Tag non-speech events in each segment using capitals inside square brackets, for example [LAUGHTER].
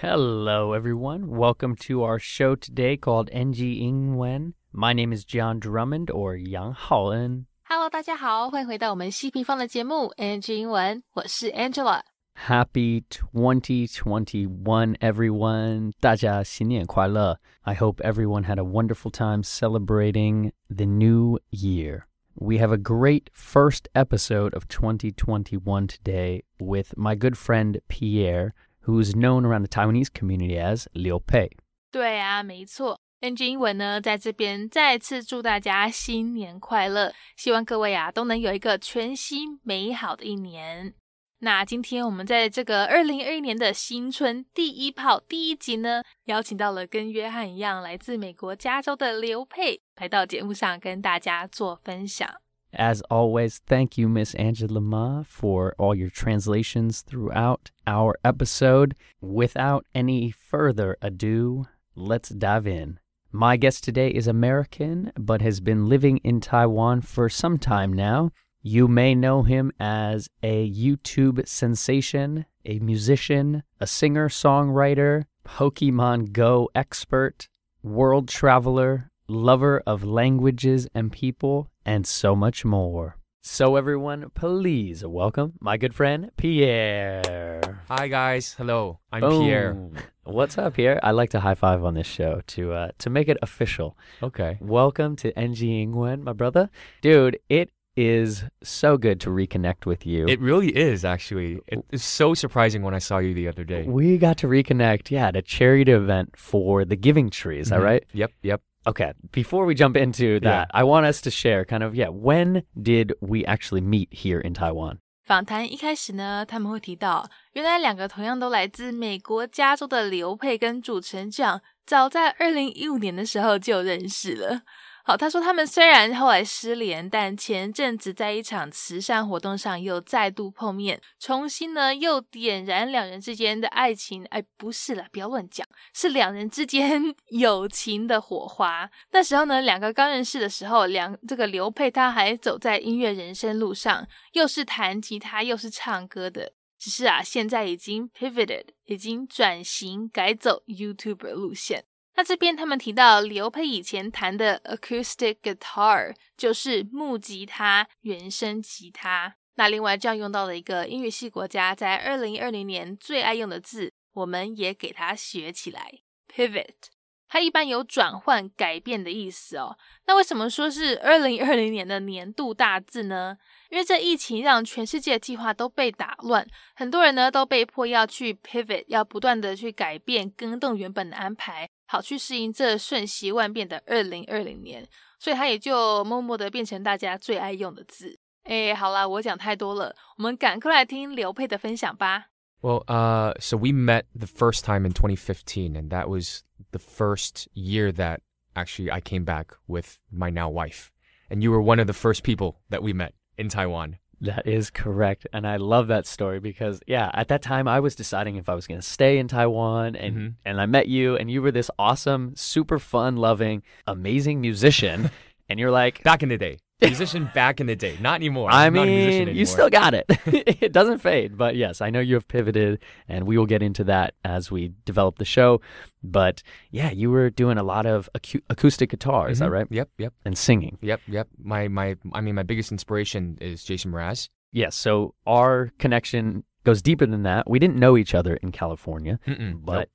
Hello, everyone. Welcome to our show today called NG Ingwen. My name is John Drummond or Yang Haoen. Hello，大家好，欢迎回到我们西平方的节目 NG 英文，我是 Angela。 Happy 2021, everyone. 大家新年快乐. I hope everyone had a wonderful time celebrating the new year. We have a great first episode of 2021 today with my good friend Pierre, who's known around the Taiwanese community as Liu Pei. 对啊，没错。NG 英文呢，在这边再次祝大家新年快乐，希望各位啊都能有一个全新美好的一年。那今天我们在这个二零二一年的新春第一炮第一集呢，邀请到了跟约翰一样来自美国加州的刘佩来到节目上跟大家做分享。 As always, thank you, Miss Angela Ma, for all your translations throughout our episode. Without any further ado, let's dive in. My guest today is American, but has been living in Taiwan for some time now. You may know him as a YouTube sensation, a musician, a singer songwriter, Pokemon Go expert, world traveler, lover of languages and people, and so much more. So, everyone, please welcome my good friend Pierre. Hi guys, hello. I'm Pierre. What's up, Pierre? I like to high five on this show to uh, to make it official. Okay. Welcome to NG Ingwen, my brother. Dude, it is so good to reconnect with you. It really is actually. It is so surprising when I saw you the other day. we got to reconnect, yeah, at a charity event for the Giving Tree. Is that Mhm. right? Yep, yep. Okay. Before we jump into that, I want us to share kind of, yeah, when did we actually meet here in Taiwan? 访谈一开始呢，他们会提到，原来两个同样都来自美国加州的刘佩跟主持人酱，早在二零一五年的时候就认识了。 好，他说他们虽然后来失联，但前阵子在一场慈善活动上又再度碰面，重新呢又点燃两人之间的爱情。哎，不是啦，不要乱讲，是两人之间 [LAUGHS] 友情的火花。那时候呢，两个刚认识的时候，两这个刘佩他还走在音乐人生路上，又是弹吉他又是唱歌的。只是啊，现在已经 pivoted，已经转型改走 YouTuber 路线。那这边他们提到刘佩以前弹的 acoustic guitar 就是木吉他、原声吉他。那另外这样用到的一个音乐系国家在二零二零年最爱用的字，我们也给它学起来，pivot。它一般有转换、改变的意思哦。那为什么说是二零二零年的年度大字呢？因为这疫情让全世界计划都被打乱，很多人呢都被迫要去 pivot，要不断的去改变、更动原本的安排，好去适应这瞬息万变的二零二零年。所以它也就默默的变成大家最爱用的字。哎，好啦，我讲太多了，我们赶快来听刘佩的分享吧。Well, uh, so we met the first time in 2015, and that was the first year that actually I came back with my now wife. And you were one of the first people that we met in Taiwan. That is correct. And I love that story because, yeah, at that time I was deciding if I was going to stay in Taiwan and, Mhm. and I met you and you were this awesome, super fun loving, amazing musician. [LAUGHS] and you're like, Back in the day. Musician back in the day. Not anymore. I I'm not a musician mean, anymore. you still got it. [LAUGHS] it doesn't fade. But yes, I know you have pivoted, and we will get into that as we develop the show. But yeah, you were doing a lot of acu- acoustic guitar, is that Mhm. right? Yep, yep, And singing. yep, yep. My, my, I mean, my biggest inspiration is Jason Mraz. Yes. So our connection goes deeper than that. We didn't know each other in California, Mm-mm, but nope.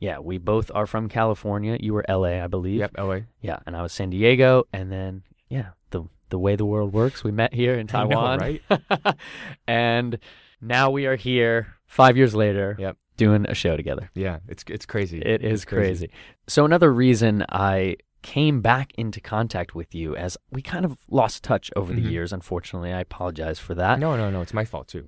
yeah, we both are from California. You were LA, I believe. Yep, LA. Yeah, and I was San Diego, and then yeah, the way the world works, we met here in [LAUGHS] I know, Taiwan, right? [LAUGHS] and now we are here five years later, Yep. doing a show together. Yeah, it's it's crazy. It is It's crazy. So another reason I came back into contact with you, as we kind of lost touch over the Mhm. years. Unfortunately, I apologize for that. No, no, no. It's my fault too.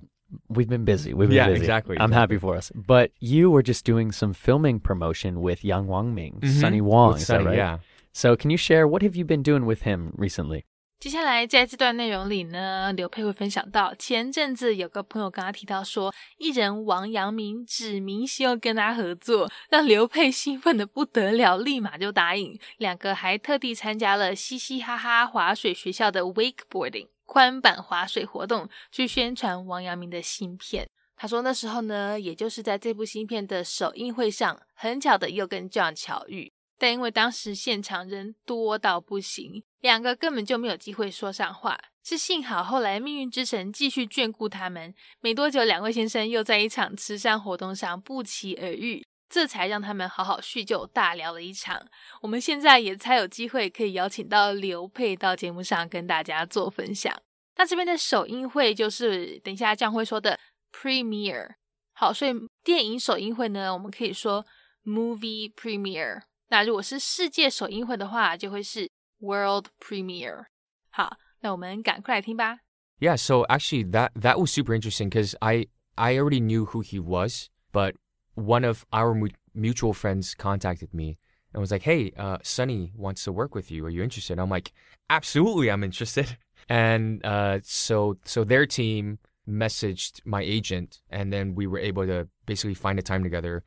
We've been busy. We've been Yeah, busy. exactly, I'm happy for us. But you were just doing some filming promotion with Yang Wangming, Mhm. Sunny Wong. With is that Sunny, right? Yeah. So can you share what have you been doing with him recently? 接下来在这段内容里呢，刘佩会分享到，前阵子有个朋友跟他提到说，艺人王阳明指明希望跟他合作，让刘佩兴奋的不得了，立马就答应。两个还特地参加了嘻嘻哈哈滑水学校的 wakeboarding 宽板滑水活动，去宣传王阳明的新片。他说那时候呢，也就是在这部新片的首映会上，很巧的又跟 John 巧遇，但因为当时现场人多到不行，两个根本就没有机会说上话。是幸好后来命运之神继续眷顾他们，没多久两位先生又在一场慈善活动上不期而遇，这才让他们好好叙旧大聊了一场。我们现在也才有机会可以邀请到刘佩到节目上跟大家做分享。那这边的首映会就是等一下将会说的 premiere。好，所以电影首映会呢，我们可以说 movie premiere。那如果是世界首映会的话，就会是 world premiere。好。那我们赶快来听吧。Yeah, so actually that that was super interesting because I I already knew who he was, but one of our mu- mutual friends contacted me and was like, "Hey, uh, Sunny wants to work with you. Are you interested?" I'm like, "Absolutely, I'm interested." [LAUGHS] And uh, so so their team messaged my agent, and then we were able to basically find a time together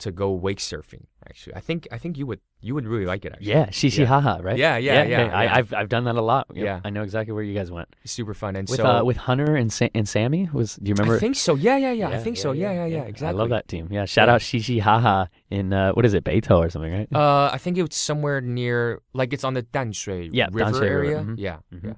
to go wake surfing. Actually, I think I think you would you would really like it. Actually, Yeah, shishi Yeah. haha, right? Yeah, yeah, yeah, I, yeah. I've I've done that a lot. Yep, Yeah. I know exactly where you guys went super fun. And with so uh, with Hunter and Sa- and Sammy. Was do you remember? I think so. Yeah, yeah, yeah. I think so. Yeah, yeah, yeah. Exactly. I love that team. Yeah, shout Yeah. out Shishi Haha in uh, what is it, Beitou or something, right? Uh, I think it was somewhere near, like it's on the Danshui Yeah, River Danshui River, area. mhm. Yeah, Mhm. yeah.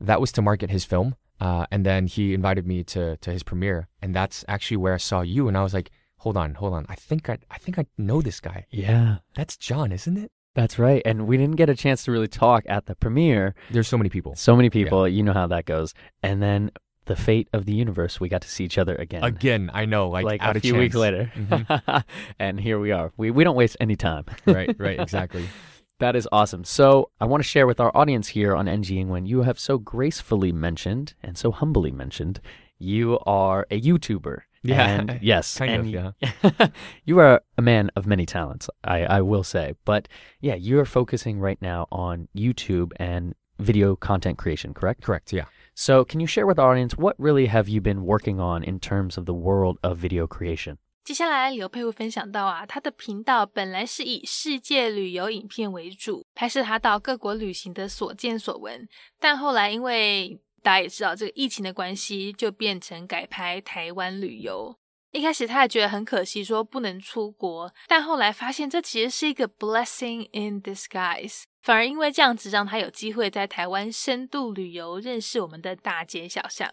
That was to market his film, uh, and then he invited me to to his premiere, and that's actually where I saw you, and I was like, hold on, hold on, I think I I think I know this guy. yeah, That's John, isn't it? that's right. And we didn't get a chance to really talk at the premiere. There's so many people. So many people, you know how that goes. And then the fate of the universe, we got to see each other again. Again, I know, like, like out a few weeks chance. later. Mhm. [LAUGHS] and here we are. We we don't waste any time. [LAUGHS] right, right, exactly. [LAUGHS] That is awesome. So I want to share with our audience here on NG Ingwen, you have so gracefully mentioned and so humbly mentioned you are a YouTuber. Yeah, And [LAUGHS] yes. kind and of, y- [LAUGHS] you are a man of many talents, I, I will say. But yeah, you're focusing right now on YouTube and video content creation, correct? Correct. Yeah. So can you share with our audience what really have you been working on in terms of the world of video creation? 接下来，刘佩会分享到啊，他的频道本来是以世界旅游影片为主，拍摄他到各国旅行的所见所闻。但后来因为 大家也知道这个疫情的关系，就变成改拍台湾旅游。一开始他也觉得很可惜，说不能出国，但后来发现这其实是一个 blessing in disguise，反而因为这样子让他有机会在台湾深度旅游，认识我们的大街小巷。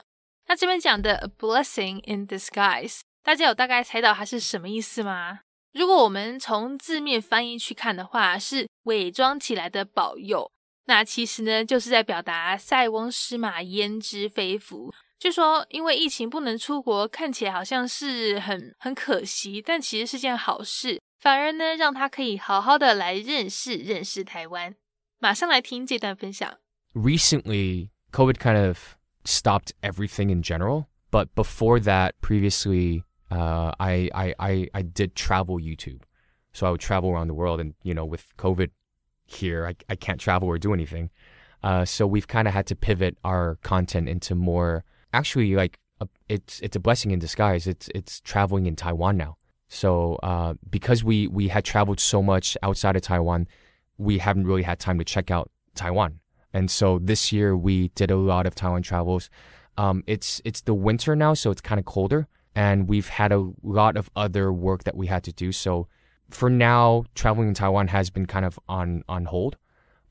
那这边讲的 a blessing in disguise，大家有大概猜到它是什么意思吗？如果我们从字面翻译去看的话，是伪装起来的保佑。那其实呢，就是在表达塞翁失马焉知非福。就说因为疫情不能出国，看起来好像是很很可惜，但其实是件好事，反而呢让他可以好好的来认识认识台湾。马上来听这段分享。recently COVID kind of stopped everything in general. But before that, previously, uh, I, I, I, I did travel YouTube. So I would travel around the world and, you know, with COVID here, I, I can't travel or do anything. Uh, so we've kind of had to pivot our content into more actually like a, it's, it's a blessing in disguise. It's, it's traveling in Taiwan now. So, uh, because we, we had traveled so much outside of Taiwan, we haven't really had time to check out Taiwan. And so this year we did a lot of Taiwan travels. Um, it's it's the winter now, so it's kind of colder, and we've had a lot of other work that we had to do. So for now, traveling in Taiwan has been kind of on on hold,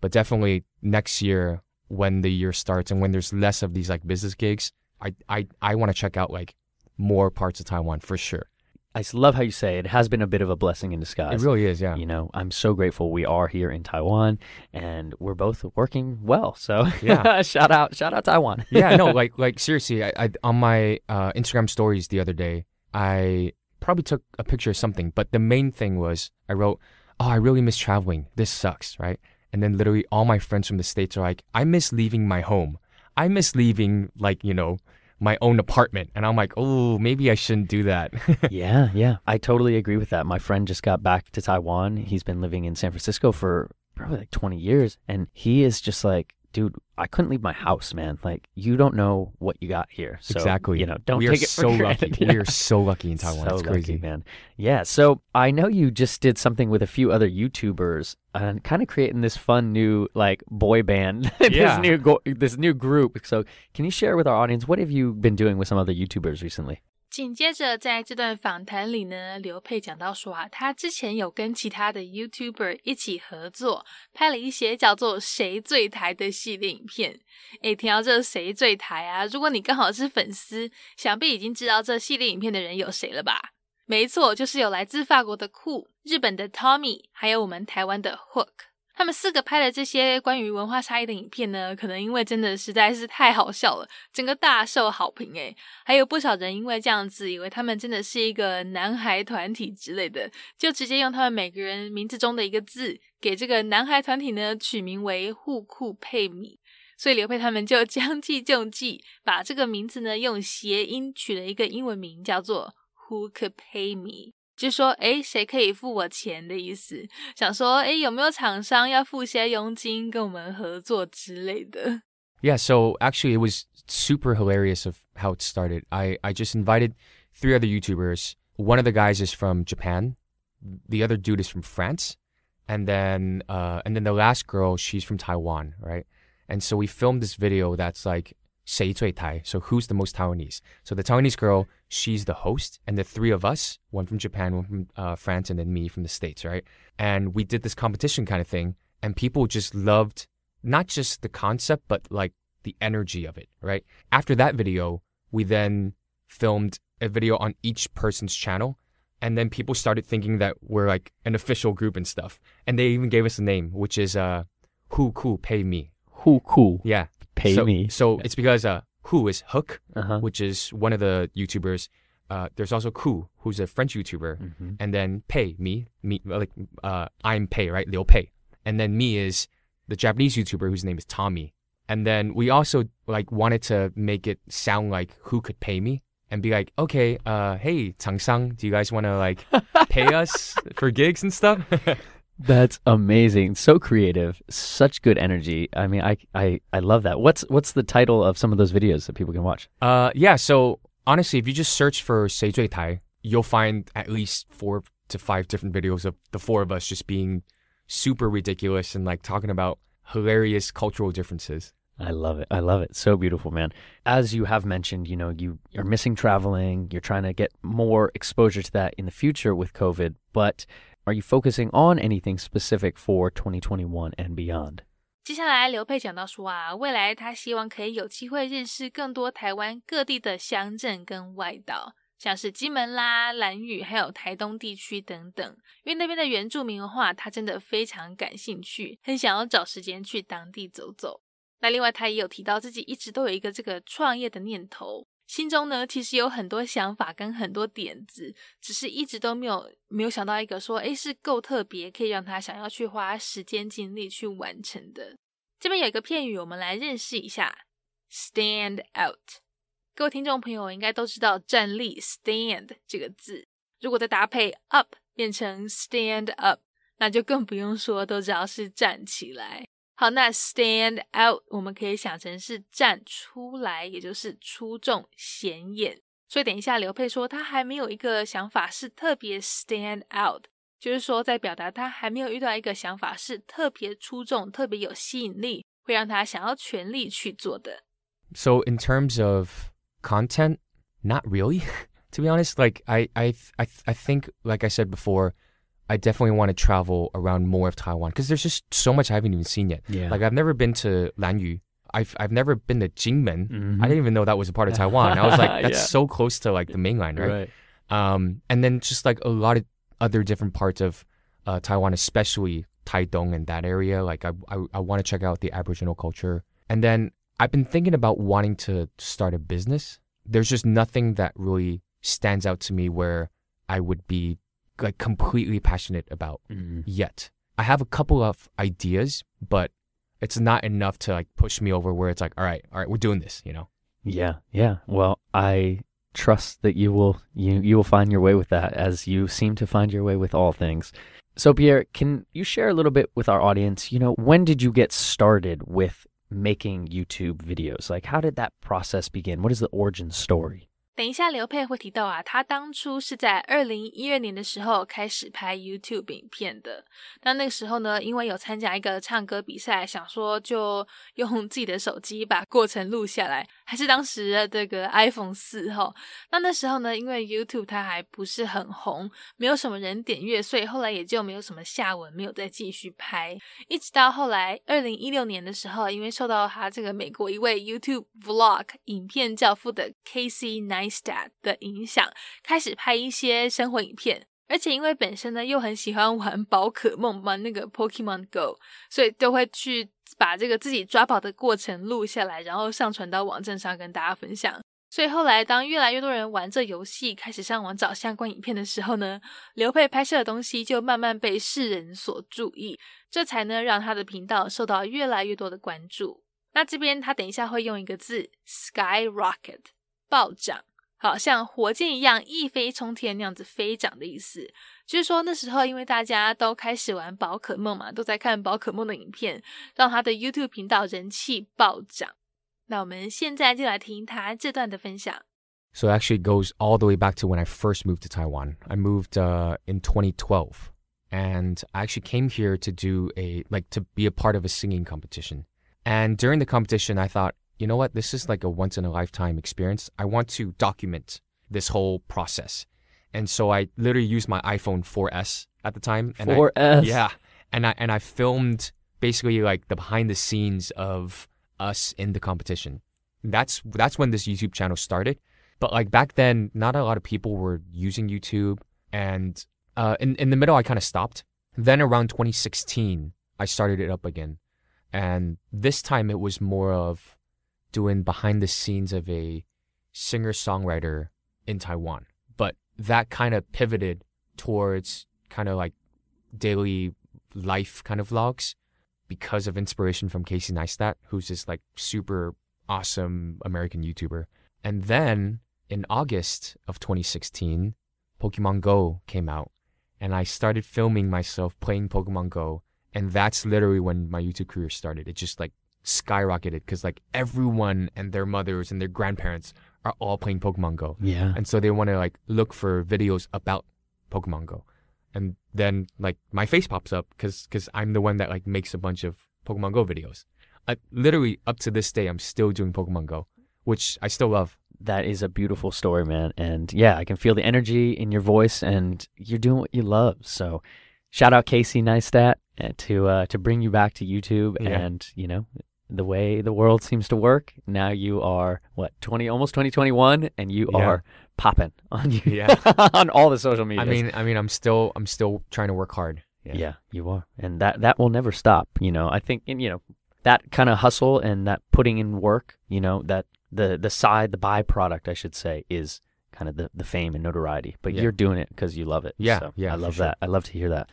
but definitely next year when the year starts and when there's less of these like business gigs, I I I want to check out like more parts of Taiwan for sure. I love how you say it has been a bit of a blessing in disguise. It really is, yeah. You know, I'm so grateful we are here in Taiwan and we're both working well. So Yeah. [LAUGHS] shout out, shout out Taiwan. yeah, no, [LAUGHS] like like seriously, I, I on my uh, Instagram stories the other day, I probably took a picture of something, but the main thing was I wrote, "Oh, I really miss traveling. This sucks, right?" And then literally all my friends from the states are like, "I miss leaving my home. I miss leaving like you know." My own apartment, and I'm like, oh, maybe I shouldn't do that. [LAUGHS] yeah, yeah. I totally agree with that. My friend just got back to Taiwan. He's been living in San Francisco for probably like 20 years. And he is just like, dude, I couldn't leave my house, man. Like, you don't know what you got here. So, exactly. You know, don't we take it for so granted. lucky. [LAUGHS] We are so lucky in Taiwan. So it's crazy, lucky, man. Yeah. So I know you just did something with a few other YouTubers and kind of creating this fun new like boy band, [LAUGHS] this Yeah. new go- this new group. So can you share with our audience what have you been doing with some other YouTubers recently? 紧接着，在这段访谈里呢，刘佩讲到说啊，他之前有跟其他的 YouTuber 一起合作，拍了一些叫做“谁最台”的系列影片。诶，听到这“谁最台”啊，如果你刚好是粉丝，想必已经知道这系列影片的人有谁了吧？没错，就是有来自法国的酷、日本的 Tommy，还有我们台湾的 Hook。他们四个拍的这些关于文化差异的影片呢，可能因为真的实在是太好笑了，整个大受好评诶。还有不少人因为这样子，以为他们真的是一个男孩团体之类的，就直接用他们每个人名字中的一个字，给这个男孩团体呢取名为“互酷配米”。所以刘佩他们就将计就计，把这个名字呢用谐音取了一个英文名，叫做 “Who Could Pay Me”。就说哎，谁可以付我钱的意思？想说哎，有没有厂商要付些佣金跟我们合作之类的？Yeah, so actually, it was super hilarious of how it started. I I just invited three other YouTubers. One of the guys is from Japan, the other dude is from France, and then uh, and then the last girl, she's from Taiwan, right? And so we filmed this video that's like 谁最台? So who's the most Taiwanese? So the Taiwanese girl, she's the host, and the three of us, one from Japan, one from uh, France, and then me from the States, right? And we did this competition kind of thing, and people just loved not just the concept, but like the energy of it, right? After that video, we then filmed a video on each person's channel. And then people started thinking that we're like an official group and stuff. And they even gave us a name, which is uh, Who Cool Pay Me. Who Cool. Yeah pay so, me. So it's because uh, Who is Hook, uh-huh. which is one of the YouTubers. Uh, there's also Ku, who's a French YouTuber, mm-hmm. and then Pei, me, me, like uh, I'm Pei, right? Liu Pei, and then me is the Japanese YouTuber whose name is Tommy. And then we also like wanted to make it sound like who could pay me and be like, okay, uh, hey, Sang, do you guys want to like [LAUGHS] pay us for gigs and stuff? [LAUGHS] That's amazing. So creative. Such good energy. I mean, I, I, I love that. What's what's the title of some of those videos that people can watch? Uh, yeah. So honestly, if you just search for Seizui Tai, you'll find at least four to five different videos of the four of us just being super ridiculous and like talking about hilarious cultural differences. I love it. I love it. So beautiful, man. As you have mentioned, you know, you are missing traveling. You're trying to get more exposure to that in the future with COVID, but are you focusing on anything specific for 2021 and beyond? 接下来，刘佩讲到说啊，未来他希望可以有机会认识更多台湾各地的乡镇跟外岛，像是金门啦、兰屿，还有台东地区等等。因为那边的原住民文化，他真的非常感兴趣，很想要找时间去当地走走。那另外，他也有提到自己一直都有一个这个创业的念头。心中呢，其实有很多想法跟很多点子，只是一直都没有没有想到一个说，诶是够特别，可以让他想要去花时间精力去完成的。这边有一个片语，我们来认识一下，stand out。各位听众朋友应该都知道站立 stand 这个字，如果再搭配 up 变成 stand up，那就更不用说，都知道是站起来。好，那 stand out 我们可以想成是站出来，也就是出众显眼。所以等一下刘佩说他还没有一个想法是特别 stand out，就是说在表达他还没有遇到一个想法是特别出众、特别有吸引力，会让他想要全力去做的。So in terms of content, not really. [LAUGHS] to be honest, like I I I I think like I said before. I definitely want to travel around more of Taiwan because there's just so much I haven't even seen yet. Yeah. Like I've never been to Lanyu. I've I've never been to Jinmen. Mm-hmm. I didn't even know that was a part of Taiwan. I was like, [LAUGHS] that's Yeah. so close to like the mainland, right? Um, and then just like a lot of other different parts of uh, Taiwan, especially Taidong and that area. Like I I, I want to check out the Aboriginal culture. And then I've been thinking about wanting to start a business. There's just nothing that really stands out to me where I would be like completely passionate about Mm. yet. I have a couple of ideas, but it's not enough to like push me over where it's like, all right, all right, we're doing this, you know. Yeah, yeah. Well, I trust that you will you you will find your way with that as you seem to find your way with all things. So Pierre, can you share a little bit with our audience, you know, when did you get started with making YouTube videos? Like how did that process begin? What is the origin story? 等一下，刘佩会提到啊，他当初是在二零一二年的时候开始拍 YouTube 影片的。那那个时候呢，因为有参加一个唱歌比赛，想说就用自己的手机把过程录下来，还是当时的这个 iPhone 四哈。那那时候呢，因为 YouTube 它还不是很红，没有什么人点阅，所以后来也就没有什么下文，没有再继续拍。一直到后来二零一六年的时候，因为受到他这个美国一位 YouTube Vlog 影片教父的 Casey Neistat 的影响，开始拍一些生活影片。而且因为本身呢又很喜欢玩宝可梦，玩那个 Pokemon Go，所以都会去把这个自己抓宝的过程录下来，然后上传到网站上跟大家分享。所以后来当越来越多人玩这游戏，开始上网找相关影片的时候呢，刘佩拍摄的东西就慢慢被世人所注意，这才呢让他的频道受到越来越多的关注。那这边他等一下会用一个字 skyrocket 暴涨。好像火箭一样一飞冲天那样子飞涨的意思，就是说那时候因为大家都开始玩宝可梦嘛，都在看宝可梦的影片，让他的 YouTube 频道人气暴涨。那我们现在就来听他这段的分享。So actually goes all the way back to when I first moved to Taiwan. I moved uh, in 2012, and I actually came here to do a like to be a part of a singing competition. And during the competition, I thought you know what, this is like a once in a lifetime experience. I want to document this whole process. And so I literally used my iPhone 4S at the time. And 4S. I, yeah. And I and I filmed basically like the behind the scenes of us in the competition. That's that's when this YouTube channel started. But like back then, not a lot of people were using YouTube. And uh, in in the middle, I kind of stopped. Then around 2016, I started it up again. And this time it was more of doing behind the scenes of a singer songwriter in Taiwan. But that kind of pivoted towards kind of like daily life kind of vlogs because of inspiration from Casey Neistat, who's this like super awesome American YouTuber. And then in August of 2016, Pokemon Go came out and I started filming myself playing Pokemon Go. And that's literally when my YouTube career started. It just like skyrocketed because like everyone and their mothers and their grandparents are all playing Pokemon Go. Yeah. And so they want to like look for videos about Pokemon Go. And then like my face pops up because because I'm the one that like makes a bunch of Pokemon Go videos. I, literally up to this day, I'm still doing Pokemon Go, which I still love. That is a beautiful story, man. And yeah, I can feel the energy in your voice, and you're doing what you love. So, shout out Casey Neistat uh, to uh, to bring you back to YouTube, Yeah. and you know the way the world seems to work. Now you are what twenty, almost twenty twenty one, and you Yeah. are popping [LAUGHS] on you Yeah. [LAUGHS] on all the social media. I mean, I mean, I'm still I'm still trying to work hard. yeah. you are, and that that will never stop. You know, I think, and you know, that kind of hustle and that putting in work. You know, that the the side, the byproduct, I should say, is kind of the the fame and notoriety. But Yeah. you're doing it because you love it. Yeah, So yeah, I love sure. that. I love to hear that.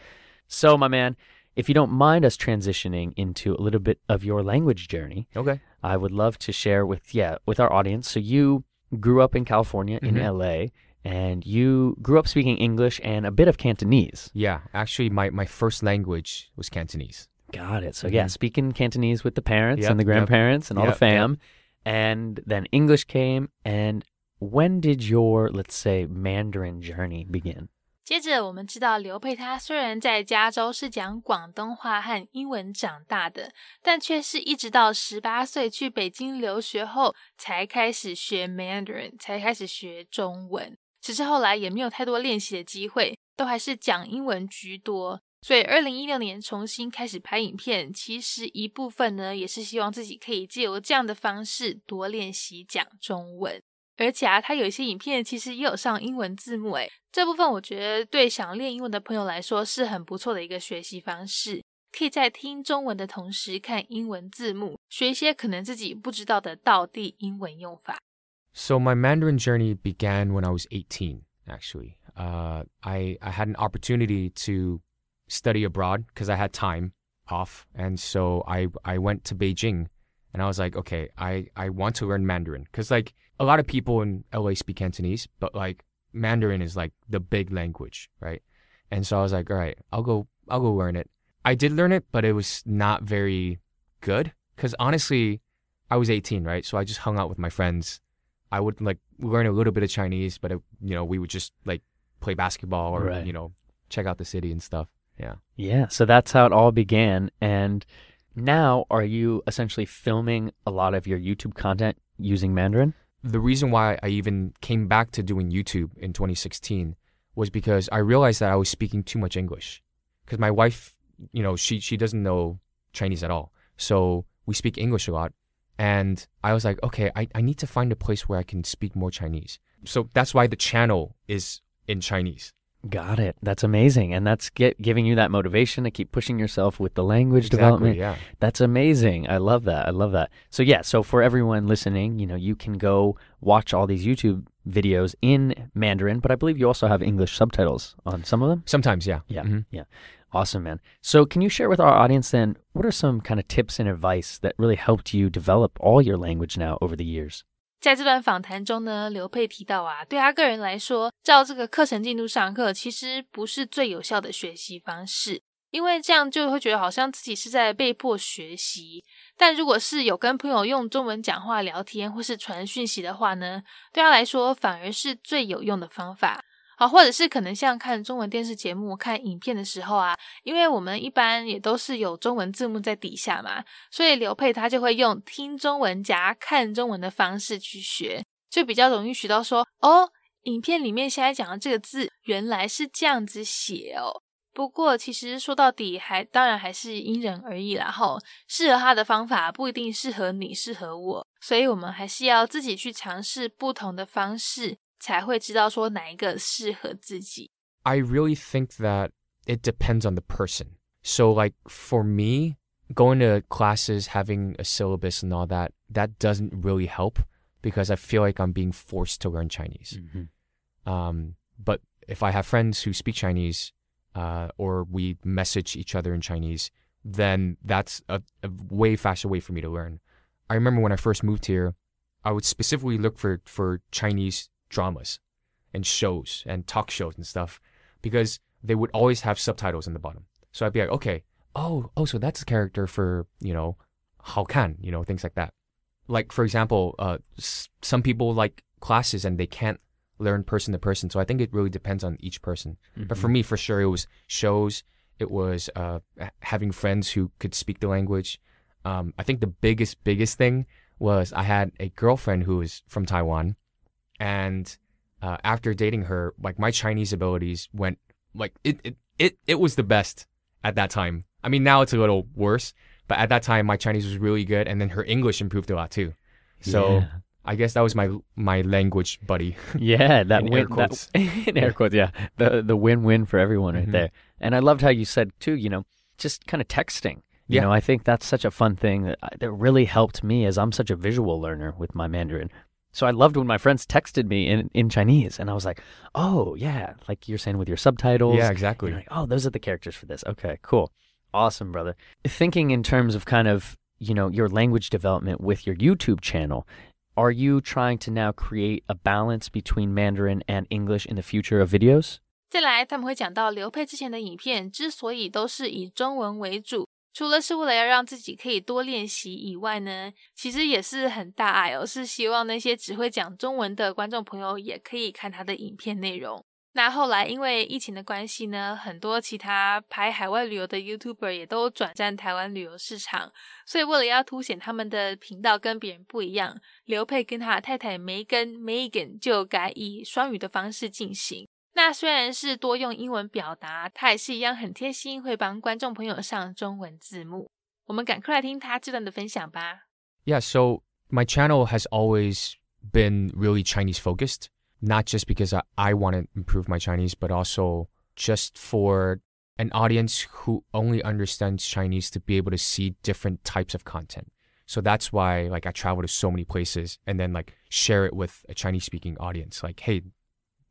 So, my man, if you don't mind us transitioning into a little bit of your language journey, Okay. I would love to share with yeah with our audience. So you grew up in California in Mhm. LA, and you grew up speaking English and a bit of Cantonese. Yeah. Actually, my my first language was Cantonese. Got it. So yeah, Mhm. speaking Cantonese with the parents Yep, and the yep. grandparents and all the Yep, yep. fam, and then English came. And when did your let's say Mandarin journey begin? 接着我们知道，刘佩他虽然在加州是讲广东话和英文长大的，但却是一直到十八岁去北京留学后，才开始学 Mandarin，才开始学中文。只是后来也没有太多练习的机会，都还是讲英文居多。所以，二零一六年重新开始拍影片，其实一部分呢，也是希望自己可以借由这样的方式多练习讲中文。而且啊，它有一些影片其实也有上英文字幕，诶，这部分我觉得对想练英文的朋友来说是很不错的一个学习方式，可以在听中文的同时看英文字幕，学一些可能自己不知道的道地英文用法。 So my Mandarin journey began when I was 18. Actually, uh, I I had an opportunity to study abroad because I had time off, and so I I went to Beijing, and I was like, okay, I I want to learn Mandarin because like a lot of people in LA speak Cantonese, but like Mandarin is like the big language, right? And so I was like, all right, I'll go I'll go learn it. I did learn it, but it was not very good because honestly, I was 18, right? So I just hung out with my friends. I would like learn a little bit of Chinese, but it, you know, we would just like play basketball or Right. you know, check out the city and stuff. Yeah. Yeah, so that's how it all began. And now, are you essentially filming a lot of your YouTube content using Mandarin? The reason why I even came back to doing YouTube in 2016 was because I realized that I was speaking too much English. Because my wife, you know, she she doesn't know Chinese at all. So we speak English a lot. And I was like, okay, I, I need to find a place where I can speak more Chinese. So that's why the channel is in Chinese. Got it. That's amazing. And that's get, giving you that motivation to keep pushing yourself with the language Exactly, development. yeah. That's amazing. I love that. I love that. So yeah, so for everyone listening, you know, you can go watch all these YouTube videos in Mandarin, but I believe you also have English subtitles on some of them. Sometimes, yeah. Yeah. Mhm. Yeah. Awesome, man. So can you share with our audience then what are some kind of tips and advice that really helped you develop all your language now over the years? 在这段访谈中呢，刘佩提到啊，对他个人来说，照这个课程进度上课，其实不是最有效的学习方式，因为这样就会觉得好像自己是在被迫学习。但如果是有跟朋友用中文讲话聊天或是传讯息的话呢，对他来说反而是最有用的方法。好，或者是可能像看中文电视节目、看影片的时候啊，因为我们一般也都是有中文字幕在底下嘛，所以刘佩他就会用听中文加看中文的方式去学，就比较容易学到说哦，影片里面现在讲的这个字原来是这样子写哦。不过其实说到底还当然还是因人而异啦，吼，适合他的方法不一定适合你，适合我，所以我们还是要自己去尝试不同的方式，才会知道说哪一个适合自己。 I really think that it depends on the person. So, like for me, going to classes, having a syllabus and all that, that doesn't really help because I feel like I'm being forced to learn Chinese. Um, but if I have friends who speak Chinese, uh, or we message each other in Chinese, then that's a, a way faster way for me to learn. I remember when I first moved here, I would specifically look for, for Chinese dramas and shows and talk shows and stuff because they would always have subtitles in the bottom. So I'd be like, okay, oh, oh, so that's a character for, you know, Hao Kan, you know, things like that. Like, for example, uh, s- some people like classes and they can't learn person to person. So I think it really depends on each person. But for me, for sure, it was shows. It was uh, having friends who could speak the language. Um, I think the biggest, biggest thing was I had a girlfriend who was from Taiwan, and uh, after dating her, like my Chinese abilities went like it, it, it, it was the best at that time. I mean, now it's a little worse, but at that time my Chinese was really good, and then her English improved a lot too. So Yeah. I guess that was my my language buddy. [LAUGHS] Yeah, that In win air quotes. That, [LAUGHS] in air quotes, yeah. The the win win for everyone right Mhm. there. And I loved how you said too, you know, just kind of texting. You Yeah. know, I think that's such a fun thing that that really helped me as I'm such a visual learner with my Mandarin. So I loved when my friends texted me in, in Chinese and I was like, "Oh, yeah, like you're saying with your subtitles." yeah, exactly. You're like, "Oh, those are the characters for this." Okay, cool. Awesome, brother. Thinking in terms of kind of, you know, your language development with your YouTube channel, are you trying to now create a balance between Mandarin and English in the future of videos? 再来，他们会讲到刘佩之前的影片之所以都是以中文为主， 除了是为了要让自己可以多练习以外呢，其实也是很大爱哦，是希望那些只会讲中文的观众朋友也可以看他的影片内容。那后来因为疫情的关系呢，很多其他拍海外旅游的 YouTuber 也都转战台湾旅游市场，所以为了要凸显他们的频道跟别人不一样，刘佩跟他太太梅根 Megan 就改以双语的方式进行。那虽然是多用英文表达，他也是一样很贴心，会帮观众朋友上中文字幕。我们赶快来听他这段的分享吧。 Yeah, so my channel has always been really Chinese focused, not just because I, I want to improve my Chinese, but also just for an audience who only understands Chinese to be able to see different types of content. So that's why like I travel to so many places and then like share it with a Chinese speaking audience. Like, hey,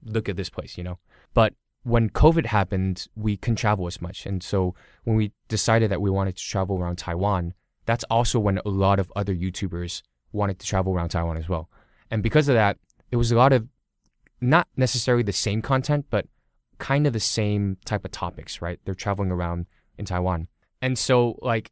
look at this place, you know? But when COVID happened, we couldn't travel as much. And so when we decided that we wanted to travel around Taiwan, that's also when a lot of other YouTubers wanted to travel around Taiwan as well. And because of that, it was a lot of not necessarily the same content, but kind of the same type of topics, right? They're traveling around in Taiwan. And so, like,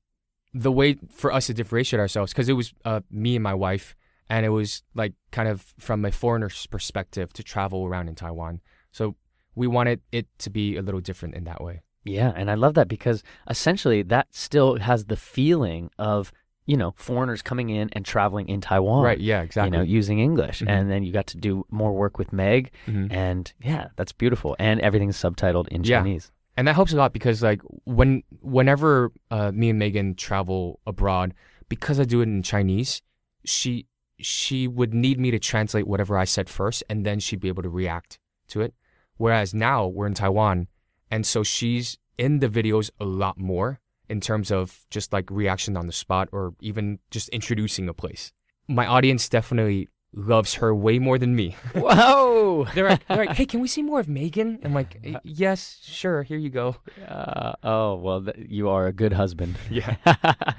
the way for us to differentiate ourselves, because it was uh, me and my wife, and it was like kind of from a foreigner's perspective to travel around in Taiwan. So we wanted it to be a little different in that way. Yeah, and I love that because essentially that still has the feeling of you know, foreigners coming in and traveling in Taiwan. Right. Yeah. Exactly. You know, using English. Mhm. And then you got to do more work with Meg. Mhm. And yeah, that's beautiful. And everything's subtitled in Yeah. Chinese. and that helps a lot because like when whenever uh, me and Megan travel abroad, because I do it in Chinese, she she would need me to translate whatever I said first, and then she'd be able to react to it. Whereas now we're in Taiwan, and so she's in the videos a lot more in terms of just like reaction on the spot or even just introducing a place. My audience definitely loves her way more than me. [LAUGHS] Whoa! They're like, they're like, hey, can we see more of Megan? I'm like, yes, sure, here you go. Uh, oh, well, th- you are a good husband. [LAUGHS] Yeah. [LAUGHS]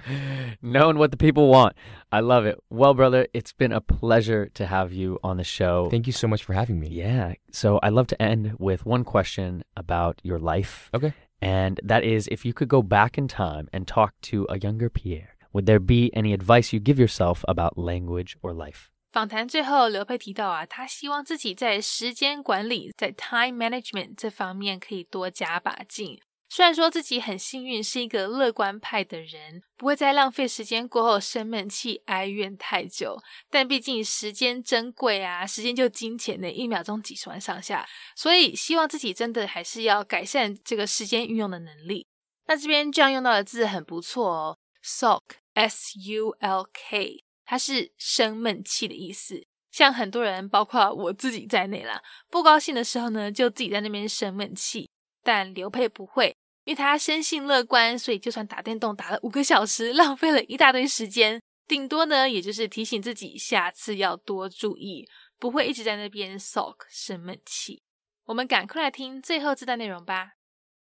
Knowing what the people want. I love it. Well, brother, it's been a pleasure to have you on the show. Thank you so much for having me. Yeah. So I'd love to end with one question about your life. Okay. And that is if you could go back in time and talk to a younger Pierre, would there be any advice you give yourself about language or life? 访谈最后，刘佩提到啊，他希望自己在时间管理，在 time management 这方面可以多加把劲。虽然说自己很幸运是一个乐观派的人，不会在浪费时间过后生闷气、哀怨太久，但毕竟时间珍贵啊，时间就金钱的，一秒钟几十万上下，所以希望自己真的还是要改善这个时间运用的能力。那这边这样用到的字很不错哦，sulk s u l k，它是生闷气的意思。像很多人，包括我自己在内啦，不高兴的时候呢，就自己在那边生闷气。但刘佩不会，因为他生性乐观，所以就算打电动打了五个小时，[LAUGHS] 浪费了一大堆时间，顶多呢，也就是提醒自己下次要多注意，不会一直在那边 sulk 生闷气。我们赶快来听最后这段内容吧。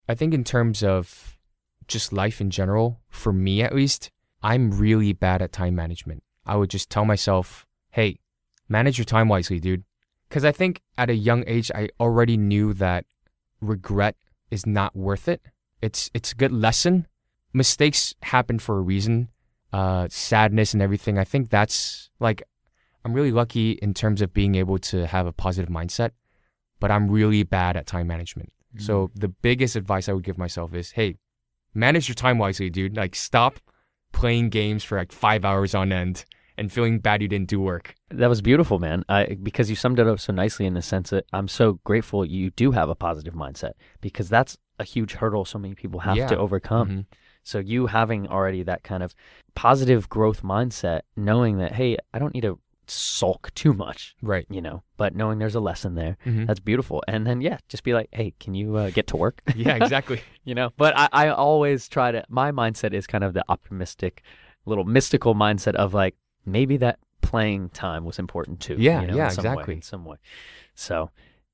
I think in terms of just life in general, for me at least, I'm really bad at time management. I would just tell myself, hey, manage your time wisely, dude. Because I think at a young age, I already knew that regret is not worth it. It's, it's a good lesson. Mistakes happen for a reason. Uh, sadness and everything. I think that's like, I'm really lucky in terms of being able to have a positive mindset, but I'm really bad at time management. So the biggest advice I would give myself is, hey, manage your time wisely, dude. Like stop playing games for like five hours on end and feeling bad you didn't do work. That was beautiful, man. I, because you summed it up so nicely in the sense that I'm so grateful you do have a positive mindset because that's a huge hurdle so many people have Yeah. to overcome. Mhm. So you having already that kind of positive growth mindset, knowing that hey, I don't need to sulk too much, Right. you know, but knowing there's a lesson there, Mhm. that's beautiful. And then yeah, just be like, hey, can you uh, get to work? [LAUGHS] yeah, exactly. [LAUGHS] you know. But I, I always try to. My mindset is kind of the optimistic, little mystical mindset of like maybe that playing time was important too. Yeah, you know, yeah, in some way- exactly. in some way. So,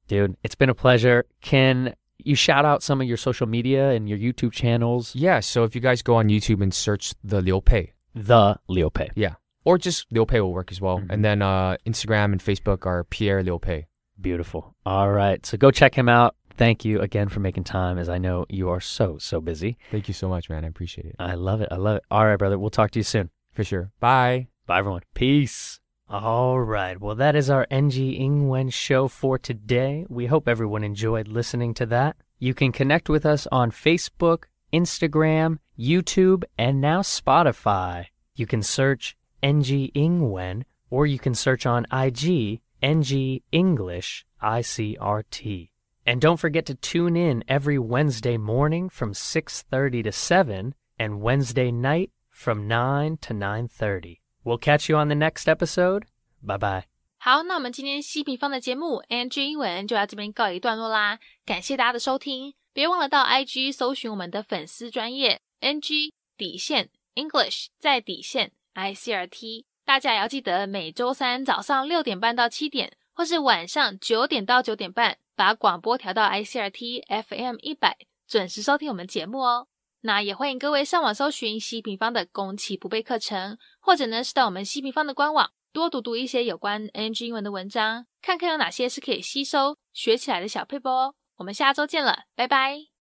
dude, it's been a pleasure. Can you shout out some of your social media and your YouTube channels? yeah. So if you guys go on YouTube and search the Liu Pei, The Leo Pei. yeah, or just Liu Pei will work as well. Mhm. And then uh, Instagram and Facebook are Pierre Liu Pei. Beautiful. All right, so go check him out. Thank you again for making time, as I know you are so so busy. Thank you so much, man. I appreciate it. I love it. I love it. All right, brother. We'll talk to you soon. For sure. Bye. Bye, everyone. Peace. All right. Well, that is our NG Ingwen show for today. We hope everyone enjoyed listening to that. You can connect with us on Facebook, Instagram, YouTube, and now Spotify. You can search NG Ingwen or you can search on IG NG English ICRT. And don't forget to tune in every Wednesday morning from 6:30 to 7 and Wednesday night from 9 to 9:30. We'll catch you on the next episode. Bye bye. 好，那我们今天西平方的节目 NG 英文就到这边告一段落啦，感谢大家的收听，别忘了到 IG 搜寻我们的粉丝专业 NG 底线 English 在底线 ICRT，大家也要记得每周三早上六点半到七点，或是晚上九点到九点半，把广播调到 ICRT FM 一百，准时收听我们节目哦。那也欢迎各位上网搜寻西平方的攻其不备课程，或者呢是到我们西平方的官网。多读读一些有关 NG 英文的文章，看看有哪些是可以吸收学起来的小配播哦。我们下周见了，拜拜。